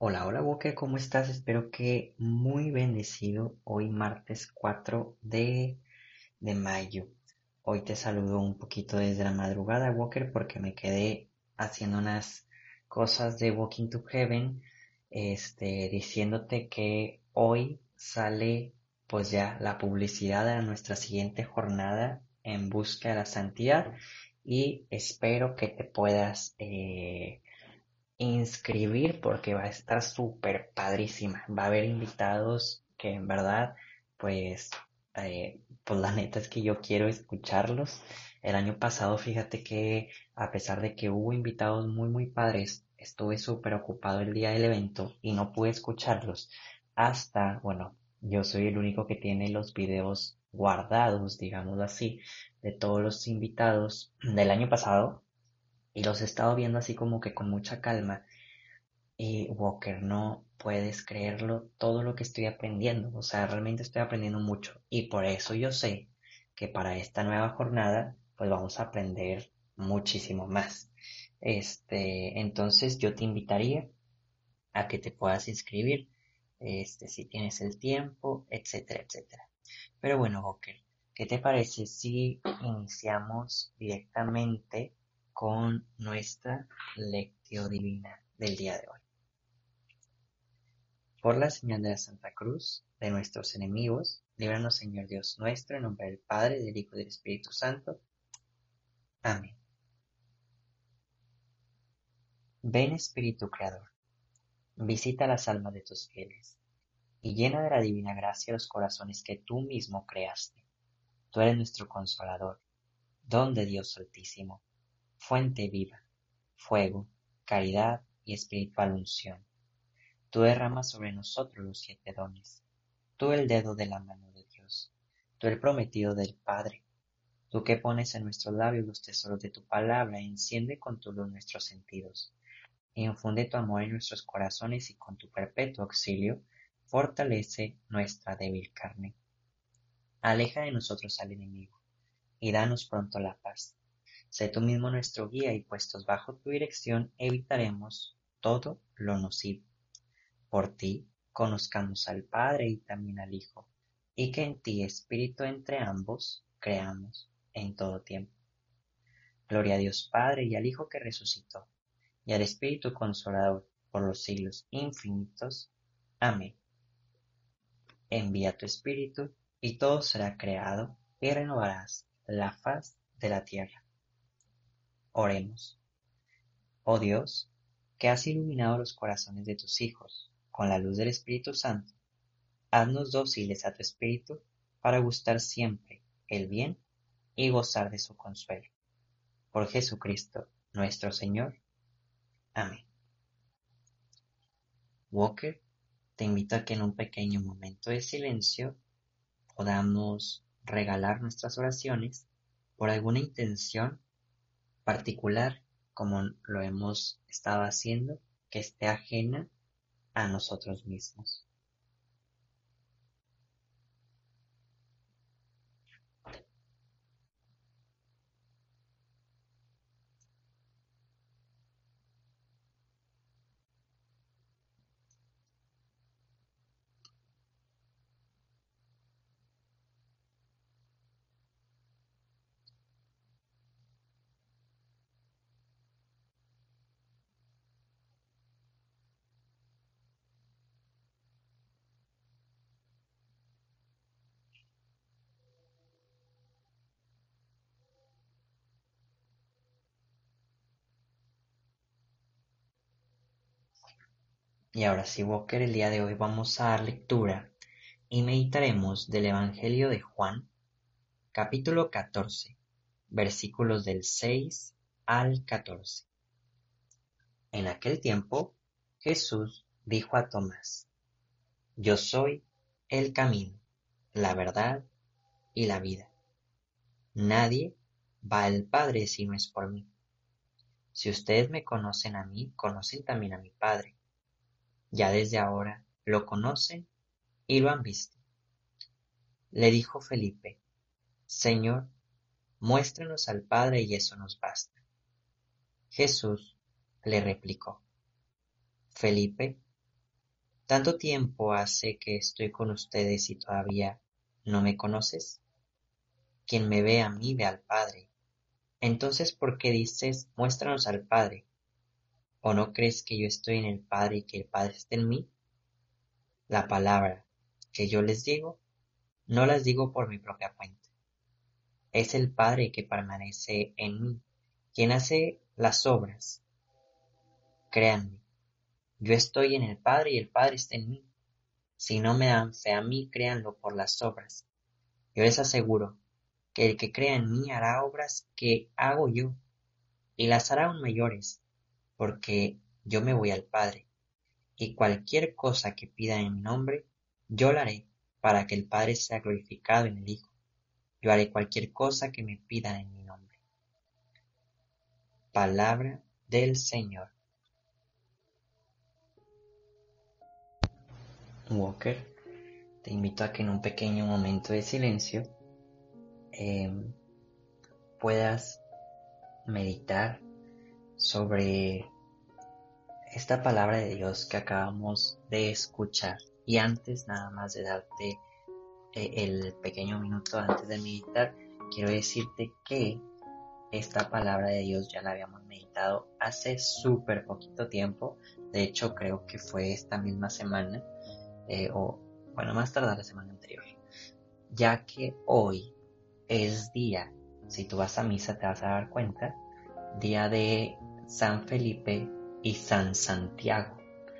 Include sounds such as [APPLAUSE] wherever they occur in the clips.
Hola, hola Walker, ¿cómo estás? Espero que muy bendecido hoy martes 4 de, de mayo. Hoy te saludo un poquito desde la madrugada, Walker, porque me quedé haciendo unas cosas de Walking to Heaven, este, diciéndote que hoy sale pues ya la publicidad de nuestra siguiente jornada en busca de la santidad y espero que te puedas eh, inscribir porque va a estar súper padrísima. Va a haber invitados que en verdad, pues, eh, pues la neta es que yo quiero escucharlos. El año pasado, fíjate que a pesar de que hubo invitados muy, muy padres, estuve súper ocupado el día del evento y no pude escucharlos hasta, bueno, yo soy el único que tiene los videos guardados, digamos así, de todos los invitados del año pasado y los he estado viendo así como que con mucha calma. Y Walker, no puedes creerlo todo lo que estoy aprendiendo. O sea, realmente estoy aprendiendo mucho. Y por eso yo sé que para esta nueva jornada, pues vamos a aprender muchísimo más. Este, entonces yo te invitaría a que te puedas inscribir, este, si tienes el tiempo, etcétera, etcétera. Pero bueno, Walker, ¿qué te parece si iniciamos directamente con nuestra lectio divina del día de hoy. Por la señal de la Santa Cruz, de nuestros enemigos, líbranos Señor Dios nuestro, en nombre del Padre, del Hijo y del Espíritu Santo. Amén. Ven Espíritu Creador, visita las almas de tus fieles, y llena de la divina gracia los corazones que tú mismo creaste. Tú eres nuestro consolador, don de Dios Altísimo fuente viva, fuego, caridad y espiritual unción. Tú derramas sobre nosotros los siete dones, tú el dedo de la mano de Dios, tú el prometido del Padre, tú que pones en nuestros labios los tesoros de tu palabra, enciende con tu luz nuestros sentidos, infunde tu amor en nuestros corazones y con tu perpetuo auxilio, fortalece nuestra débil carne. Aleja de nosotros al enemigo, y danos pronto la paz Sé tú mismo nuestro guía y puestos bajo tu dirección evitaremos todo lo nocivo. Por ti conozcamos al Padre y también al Hijo, y que en ti, Espíritu, entre ambos, creamos en todo tiempo. Gloria a Dios Padre y al Hijo que resucitó, y al Espíritu Consolador por los siglos infinitos. Amén. Envía tu Espíritu, y todo será creado, y renovarás la faz de la tierra. Oremos. Oh Dios, que has iluminado los corazones de tus hijos con la luz del Espíritu Santo, haznos dóciles a tu Espíritu para gustar siempre el bien y gozar de su consuelo. Por Jesucristo nuestro Señor. Amén. Walker, te invito a que en un pequeño momento de silencio podamos regalar nuestras oraciones por alguna intención particular, como lo hemos estado haciendo, que esté ajena a nosotros mismos. Y ahora sí, Walker, el día de hoy vamos a dar lectura y meditaremos del Evangelio de Juan, capítulo 14, versículos del 6 al 14. En aquel tiempo, Jesús dijo a Tomás, Yo soy el camino, la verdad y la vida. Nadie va al Padre si no es por mí. Si ustedes me conocen a mí, conocen también a mi Padre. Ya desde ahora lo conocen y lo han visto. Le dijo Felipe, Señor, muéstrenos al Padre y eso nos basta. Jesús le replicó, Felipe, ¿Tanto tiempo hace que estoy con ustedes y todavía no me conoces? Quien me ve a mí ve al Padre. Entonces, ¿por qué dices, muéstranos al Padre? ¿O no crees que yo estoy en el Padre y que el Padre está en mí? La palabra que yo les digo, no las digo por mi propia cuenta. Es el Padre que permanece en mí, quien hace las obras. Créanme, yo estoy en el Padre y el Padre está en mí. Si no me dan fe a mí, créanlo por las obras. Yo les aseguro que el que crea en mí hará obras que hago yo, y las hará aún mayores, porque yo me voy al Padre, y cualquier cosa que pidan en mi nombre, yo la haré para que el Padre sea glorificado en el Hijo. Yo haré cualquier cosa que me pidan en mi nombre. Palabra del Señor. Walker, te invito a que en un pequeño momento de silencio em, puedas meditar sobre esta palabra de Dios que acabamos de escuchar. Y antes nada más de darte eh, el pequeño minuto antes de meditar, quiero decirte que esta palabra de Dios ya la habíamos meditado hace súper poquito tiempo. De hecho, creo que fue esta misma semana, eh, o bueno, más tarde la semana anterior. Ya que hoy es día, si tú vas a misa te vas a dar cuenta, día de San Felipe y San Santiago.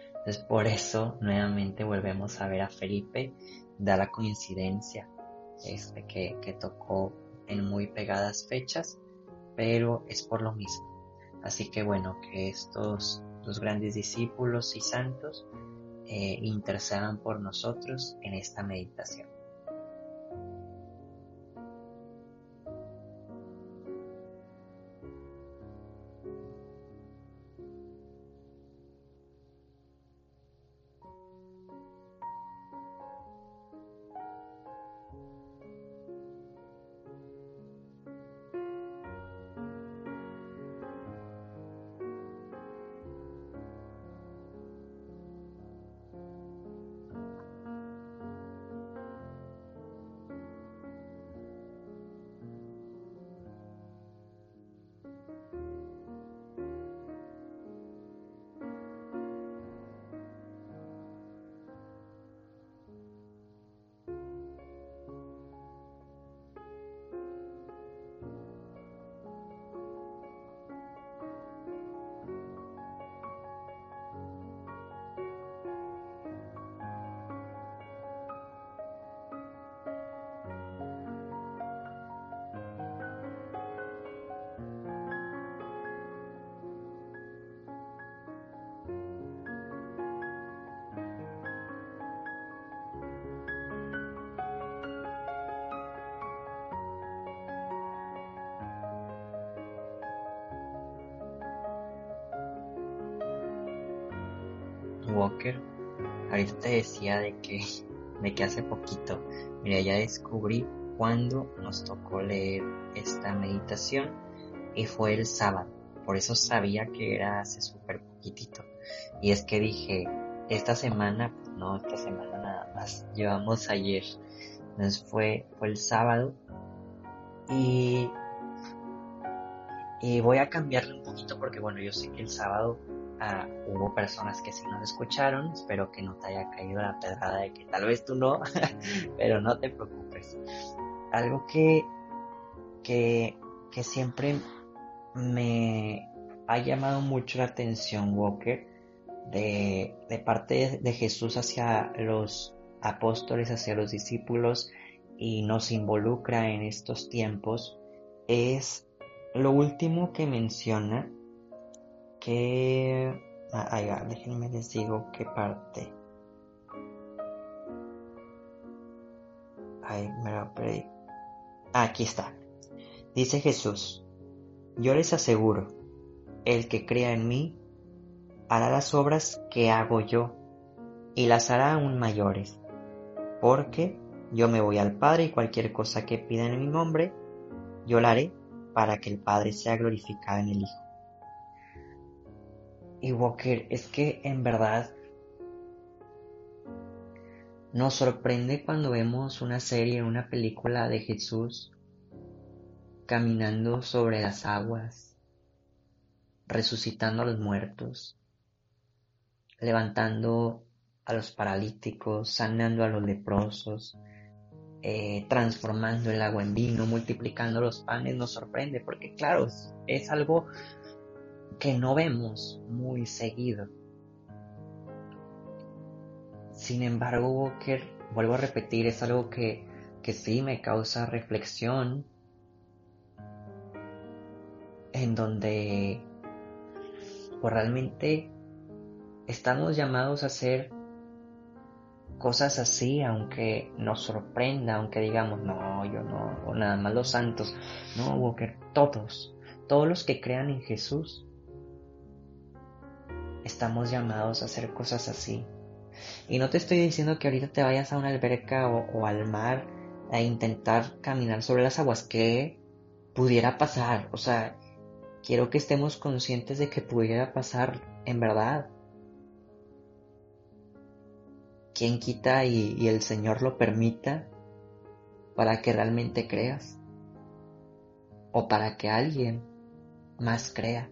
Entonces por eso nuevamente volvemos a ver a Felipe, da la coincidencia este, que, que tocó en muy pegadas fechas, pero es por lo mismo. Así que bueno, que estos dos grandes discípulos y santos eh, intercedan por nosotros en esta meditación. Ahorita te decía de que, de que hace poquito, mira, ya descubrí cuándo nos tocó leer esta meditación y fue el sábado. Por eso sabía que era hace súper poquitito. Y es que dije, esta semana, no, esta semana nada más, llevamos ayer. Entonces fue, fue el sábado y, y voy a cambiarle un poquito porque bueno, yo sé que el sábado hubo personas que sí nos escucharon, espero que no te haya caído la pedrada de que tal vez tú no, [LAUGHS] pero no te preocupes. Algo que, que, que siempre me ha llamado mucho la atención, Walker, de, de parte de Jesús hacia los apóstoles, hacia los discípulos y nos involucra en estos tiempos, es lo último que menciona que... Ah, va, déjenme les digo qué parte. Ay, me lo perdí. Aquí está. Dice Jesús, yo les aseguro, el que crea en mí hará las obras que hago yo y las hará aún mayores, porque yo me voy al Padre y cualquier cosa que pidan en mi nombre, yo la haré para que el Padre sea glorificado en el Hijo. Y Walker, es que en verdad Nos sorprende cuando vemos una serie, una película de Jesús caminando sobre las aguas, resucitando a los muertos, levantando a los paralíticos, sanando a los leprosos, eh, transformando el agua en vino, multiplicando los panes, nos sorprende porque claro, es, algo que no vemos muy seguido. Sin embargo, Walker, vuelvo a repetir, es algo que, que sí me causa reflexión, en donde pues realmente estamos llamados a hacer cosas así, aunque nos sorprenda, aunque digamos, no, yo no, o nada más los santos, no, Walker, todos, todos los que crean en Jesús, estamos llamados a hacer cosas así. Y no te estoy diciendo que ahorita te vayas a una alberca o, al mar a intentar caminar sobre las aguas, que pudiera pasar, o sea, quiero que estemos conscientes de que pudiera pasar en verdad ¿Quién quita y, el Señor lo permita para que realmente creas? ¿O para que alguien más crea?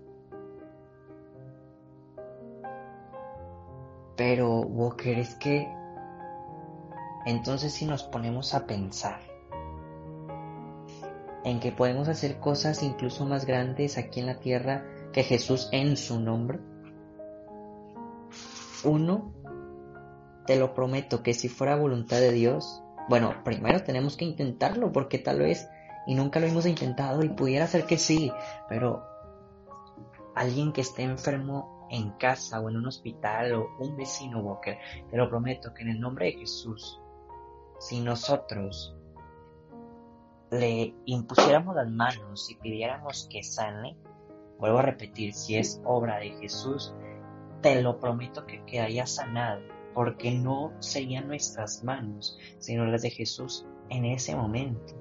Pero, Walker, es que entonces si nos ponemos a pensar en que podemos hacer cosas incluso más grandes aquí en la tierra que Jesús en su nombre, uno te lo prometo que si fuera voluntad de Dios, bueno, primero tenemos que intentarlo porque tal vez y nunca lo hemos intentado y pudiera ser que sí, pero alguien que esté enfermo en casa o en un hospital o un vecino Walker, te lo prometo que en el nombre de Jesús, si nosotros le impusiéramos las manos y pidiéramos que sane, vuelvo a repetir, si es obra de Jesús, te lo prometo que quedaría sanado porque no serían nuestras manos, sino las de Jesús en ese momento.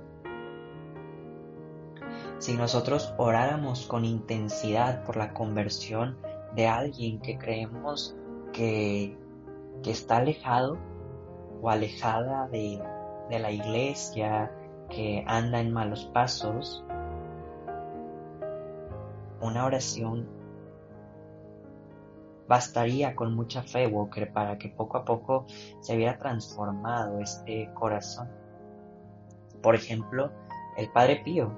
Si nosotros oráramos con intensidad por la conversión de alguien que creemos que, está alejado o alejada de, de la iglesia, que anda en malos pasos, una oración Bastaría con mucha fe, Walker, para que poco a poco se hubiera transformado este corazón. Por ejemplo, el Padre Pío,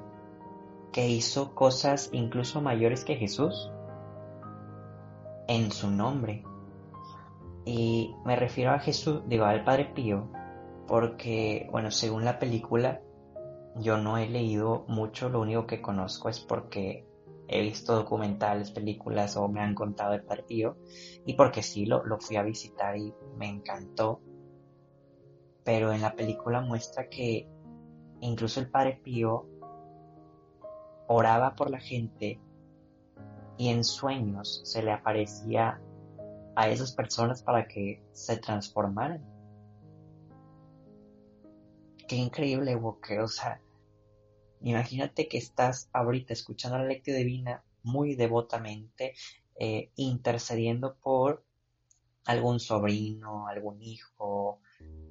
que hizo cosas incluso mayores que Jesús en su nombre. Y me refiero a Jesús, digo al Padre Pío, porque, bueno, según la película, yo no he leído mucho, lo único que conozco es porque he visto documentales, películas o me han contado el partido y porque sí lo, lo fui a visitar y me encantó. Pero en la película muestra que incluso el Padre Pío oraba por la gente y en sueños se le aparecía a esas personas para que se transformaran. Qué increíble, Walker. O sea, Imagínate que estás ahorita escuchando la lectura divina muy devotamente, eh, intercediendo por algún sobrino, algún hijo,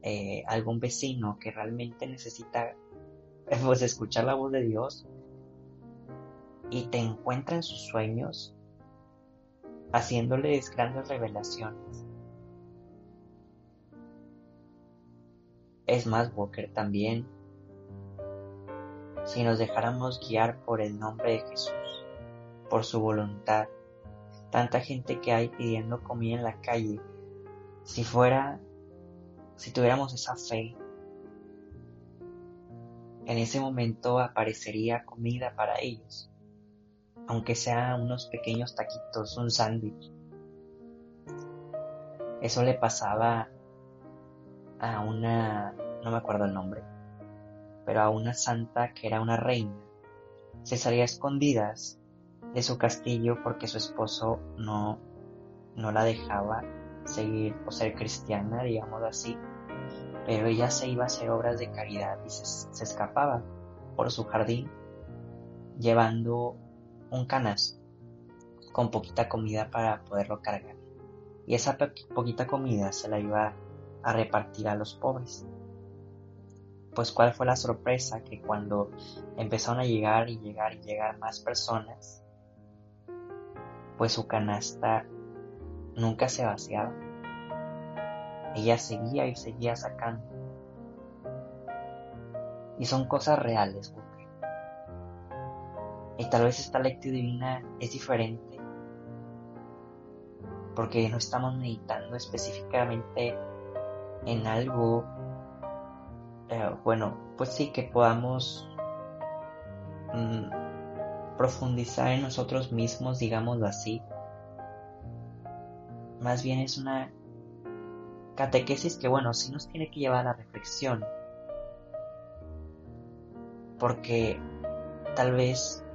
eh, algún vecino que realmente necesita pues, escuchar la voz de Dios y te encuentra en sus sueños haciéndoles grandes revelaciones. Es más, Walker también si nos dejáramos guiar por el nombre de Jesús, por su voluntad. Tanta gente que hay pidiendo comida en la calle. Si fuera, si tuviéramos esa fe, en ese momento aparecería comida para ellos, aunque sea unos pequeños taquitos, un sándwich. Eso le pasaba a una, no me acuerdo el nombre, pero a una santa que era una reina. Se salía escondidas de su castillo porque su esposo no, no la dejaba seguir o ser cristiana, digamos así, pero ella se iba a hacer obras de caridad y se, escapaba por su jardín llevando un canasto con poquita comida para poderlo cargar. Y esa poquita comida se la iba a repartir a los pobres. Pues cuál fue la sorpresa que cuando empezaron a llegar y llegar y llegar más personas, pues su canasta nunca se vaciaba. Ella seguía y seguía sacando. Y son cosas reales, Y tal vez esta lectura divina es diferente porque no estamos meditando específicamente en algo, eh, bueno, pues sí que podamos mm, profundizar en nosotros mismos, digámoslo así. Más bien es una catequesis que, bueno, sí nos tiene que llevar a la reflexión. Porque tal vez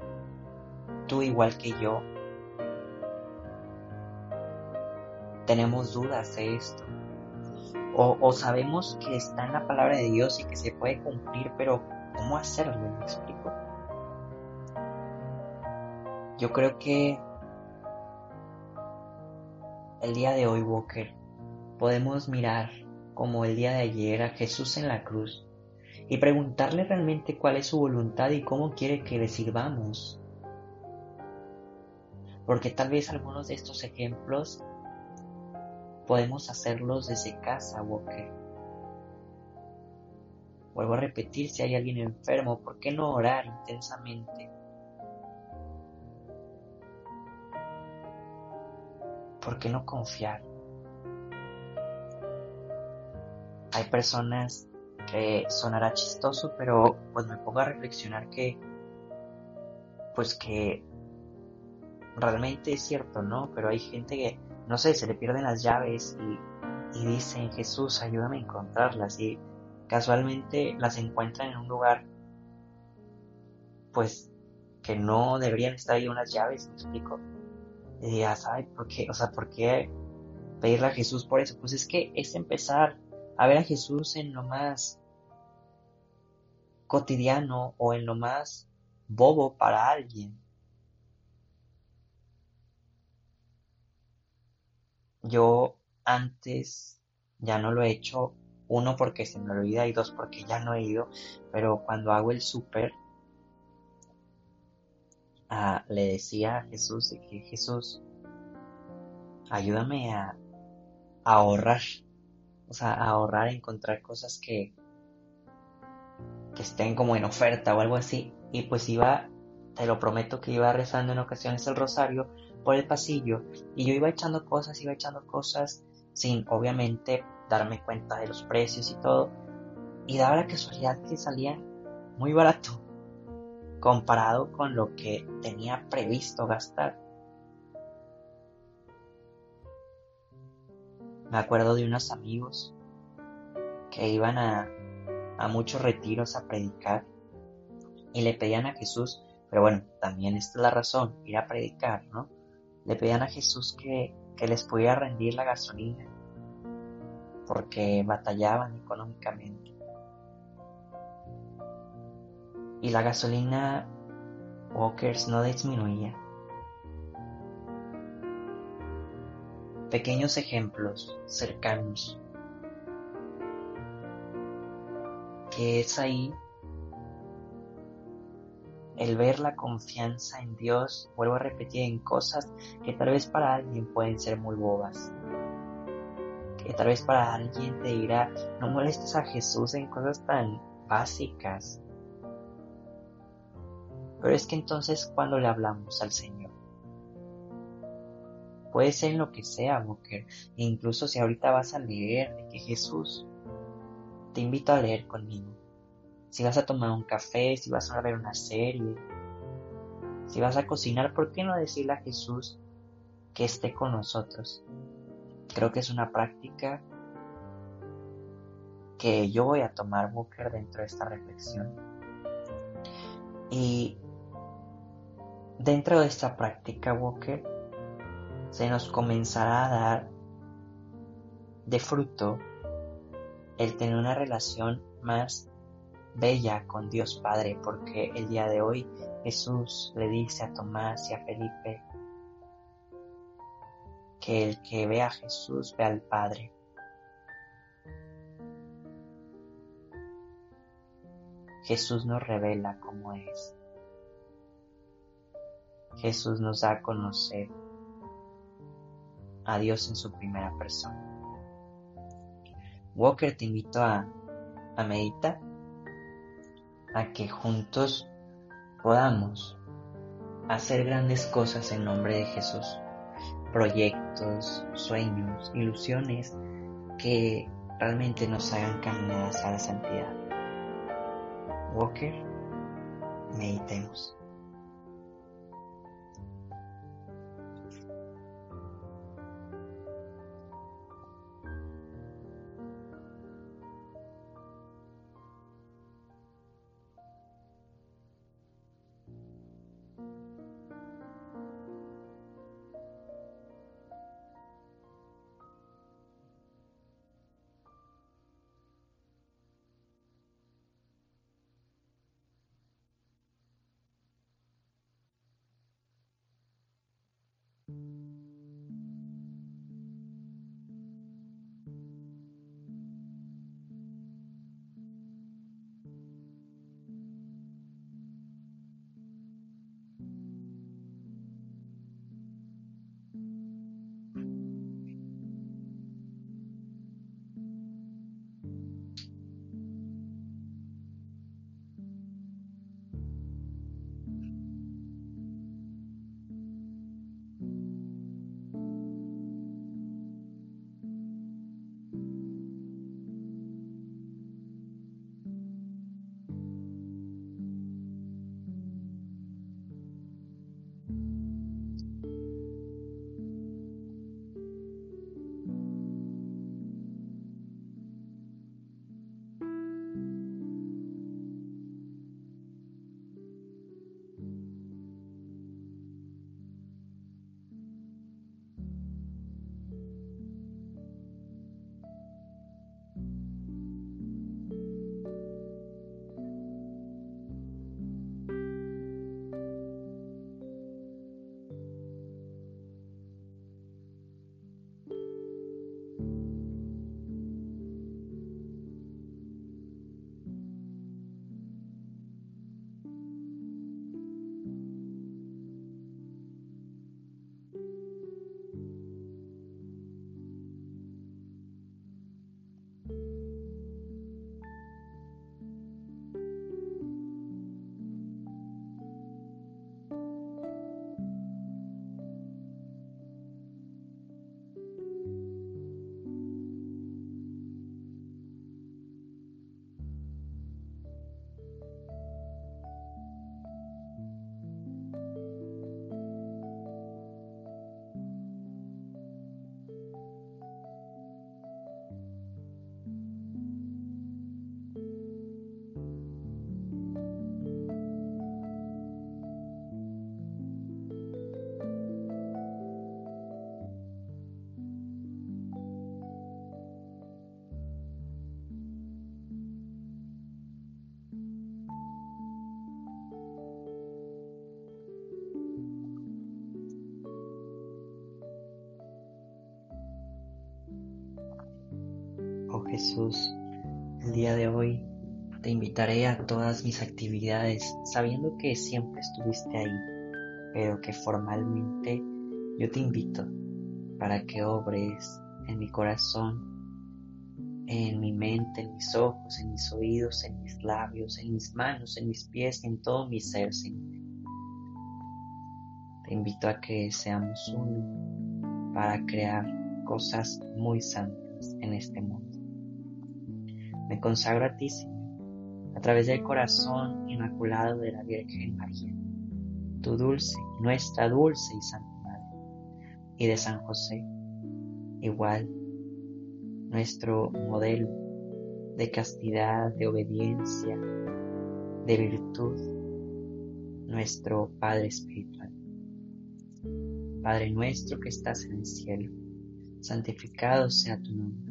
tú, igual que yo, tenemos dudas de esto. O, sabemos que está en la palabra de Dios y que se puede cumplir, pero ¿cómo hacerlo? ¿Me explico? Yo creo que el día de hoy, Walker, podemos mirar como el día de ayer a Jesús en la cruz y preguntarle realmente cuál es su voluntad y cómo quiere que le sirvamos. Porque tal vez algunos de estos ejemplos podemos hacerlos desde casa, Walker. Vuelvo a repetir, si hay alguien enfermo, ¿por qué no orar intensamente? ¿Por qué no confiar? hay personas que sonará chistoso, pero pues me pongo a reflexionar que, pues que realmente es cierto, ¿no? Pero hay gente que, no sé, se le pierden las llaves y, y dicen, Jesús, ayúdame a encontrarlas y casualmente las encuentran en un lugar, pues, que no deberían estar ahí unas llaves, me explico. Y ya ¿sabes por qué? O sea, ¿por qué pedirle a Jesús por eso? Pues es que es empezar a ver a Jesús en lo más cotidiano o en lo más bobo para alguien. Yo antes ya no lo he hecho, uno porque se me olvida y dos porque ya no he ido, pero cuando hago el súper, ah, le decía a Jesús que Jesús, ayúdame a ahorrar o sea, ahorrar, encontrar cosas que, que estén como en oferta o algo así. Y pues iba, te lo prometo que iba rezando en ocasiones el rosario por el pasillo y yo iba echando cosas, iba echando cosas sin obviamente darme cuenta de los precios y todo. Y daba la casualidad que salía muy barato comparado con lo que tenía previsto gastar. Me acuerdo de unos amigos que iban a, muchos retiros a predicar y le pedían a Jesús, pero bueno, también esta es la razón, ir a predicar, ¿no? Le pedían a Jesús que, que les pudiera rendir la gasolina porque batallaban económicamente. Y la gasolina Walkers no disminuía. pequeños ejemplos cercanos, que es ahí el ver la confianza en Dios, vuelvo a repetir, en cosas que tal vez para alguien pueden ser muy bobas. Que tal vez para alguien te dirá, no molestes a Jesús en cosas tan básicas. Pero es que entonces cuando le hablamos al Señor, Puede ser en lo que sea, Walker. E incluso si ahorita vas a leer de que Jesús, te invito a leer conmigo. Si vas a tomar un café, si vas a ver una serie, si vas a cocinar, ¿por qué no decirle a Jesús que esté con nosotros? Creo que es una práctica que yo voy a tomar, Walker, dentro de esta reflexión. Y dentro de esta práctica, Walker, se nos comenzará a dar de fruto el tener una relación más bella con Dios Padre, porque el día de hoy Jesús le dice a Tomás y a Felipe que el que ve a Jesús ve al Padre. Jesús nos revela cómo es. Jesús nos da a conocer a Dios en su primera persona. Walker te invito a, a meditar a que juntos podamos hacer grandes cosas en nombre de Jesús. Proyectos, sueños, ilusiones que realmente nos hagan caminar hacia la santidad. Walker, meditemos. Jesús, el día de hoy te invitaré a todas mis actividades sabiendo que siempre estuviste ahí, pero que formalmente yo te invito para que obres en mi corazón, en mi mente, en mis ojos, en mis oídos, en mis labios, en mis manos, en mis pies en todo mi ser, Señor. Te invito a que seamos uno para crear cosas muy santas en este mundo. Me consagro a ti, Señor, a través del corazón inmaculado de la Virgen María, tu dulce, nuestra dulce y santa Madre, y de San José, igual, nuestro modelo de castidad, de obediencia, de virtud, nuestro Padre Espiritual. Padre nuestro que estás en el cielo, santificado sea tu nombre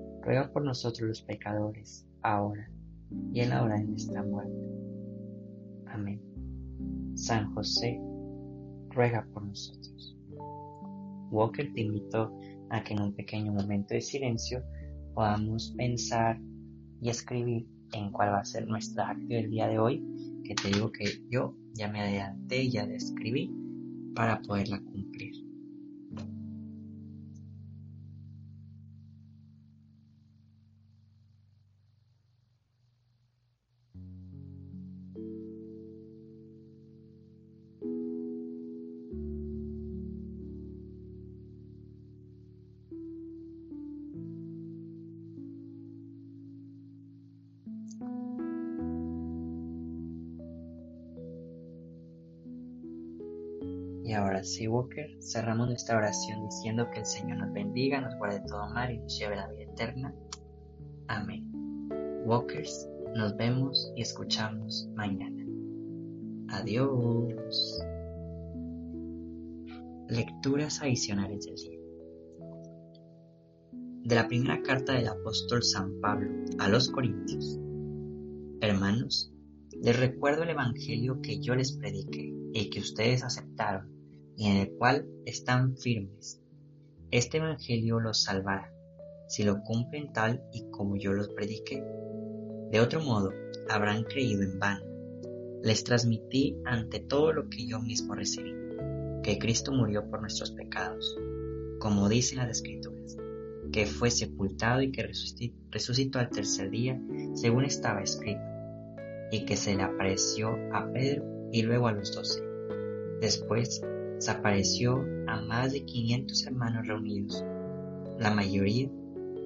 ruega por nosotros los pecadores, ahora y en la hora de nuestra muerte. Amén. San José, ruega por nosotros. Walker te invito a que en un pequeño momento de silencio podamos pensar y escribir en cuál va a ser nuestra acto del día de hoy, que te digo que yo ya me adelanté y ya la escribí para poderla cumplir. Walker, cerramos nuestra oración diciendo que el Señor nos bendiga, nos guarde todo mal y nos lleve la vida eterna. Amén. Walkers, nos vemos y escuchamos mañana. Adiós. Lecturas adicionales del día. De la primera carta del apóstol San Pablo a los Corintios. Hermanos, les recuerdo el Evangelio que yo les prediqué y que ustedes aceptaron y en el cual están firmes. Este Evangelio los salvará, si lo cumplen tal y como yo los prediqué. De otro modo, habrán creído en vano. Les transmití ante todo lo que yo mismo recibí, que Cristo murió por nuestros pecados, como dicen las Escrituras, que fue sepultado y que resucitó al tercer día, según estaba escrito, y que se le apareció a Pedro y luego a los doce. Después desapareció a más de 500 hermanos reunidos, la mayoría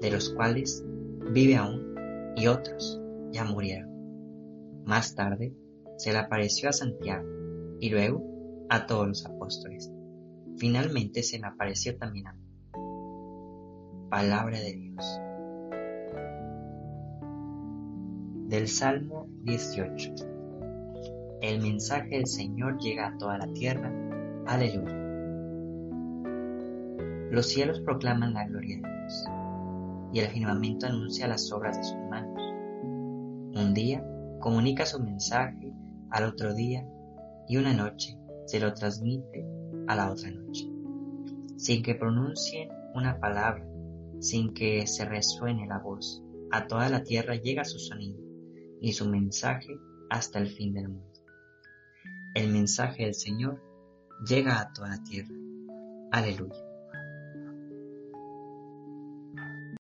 de los cuales vive aún y otros ya murieron. Más tarde se le apareció a Santiago y luego a todos los apóstoles. Finalmente se le apareció también a mí. Palabra de Dios. Del Salmo 18. El mensaje del Señor llega a toda la tierra Aleluya. Los cielos proclaman la gloria de Dios, y el firmamento anuncia las obras de sus manos. Un día comunica su mensaje al otro día, y una noche se lo transmite a la otra noche, sin que pronuncien una palabra, sin que se resuene la voz. A toda la tierra llega su sonido y su mensaje hasta el fin del mundo. El mensaje del Señor llega a toda la tierra. Aleluya.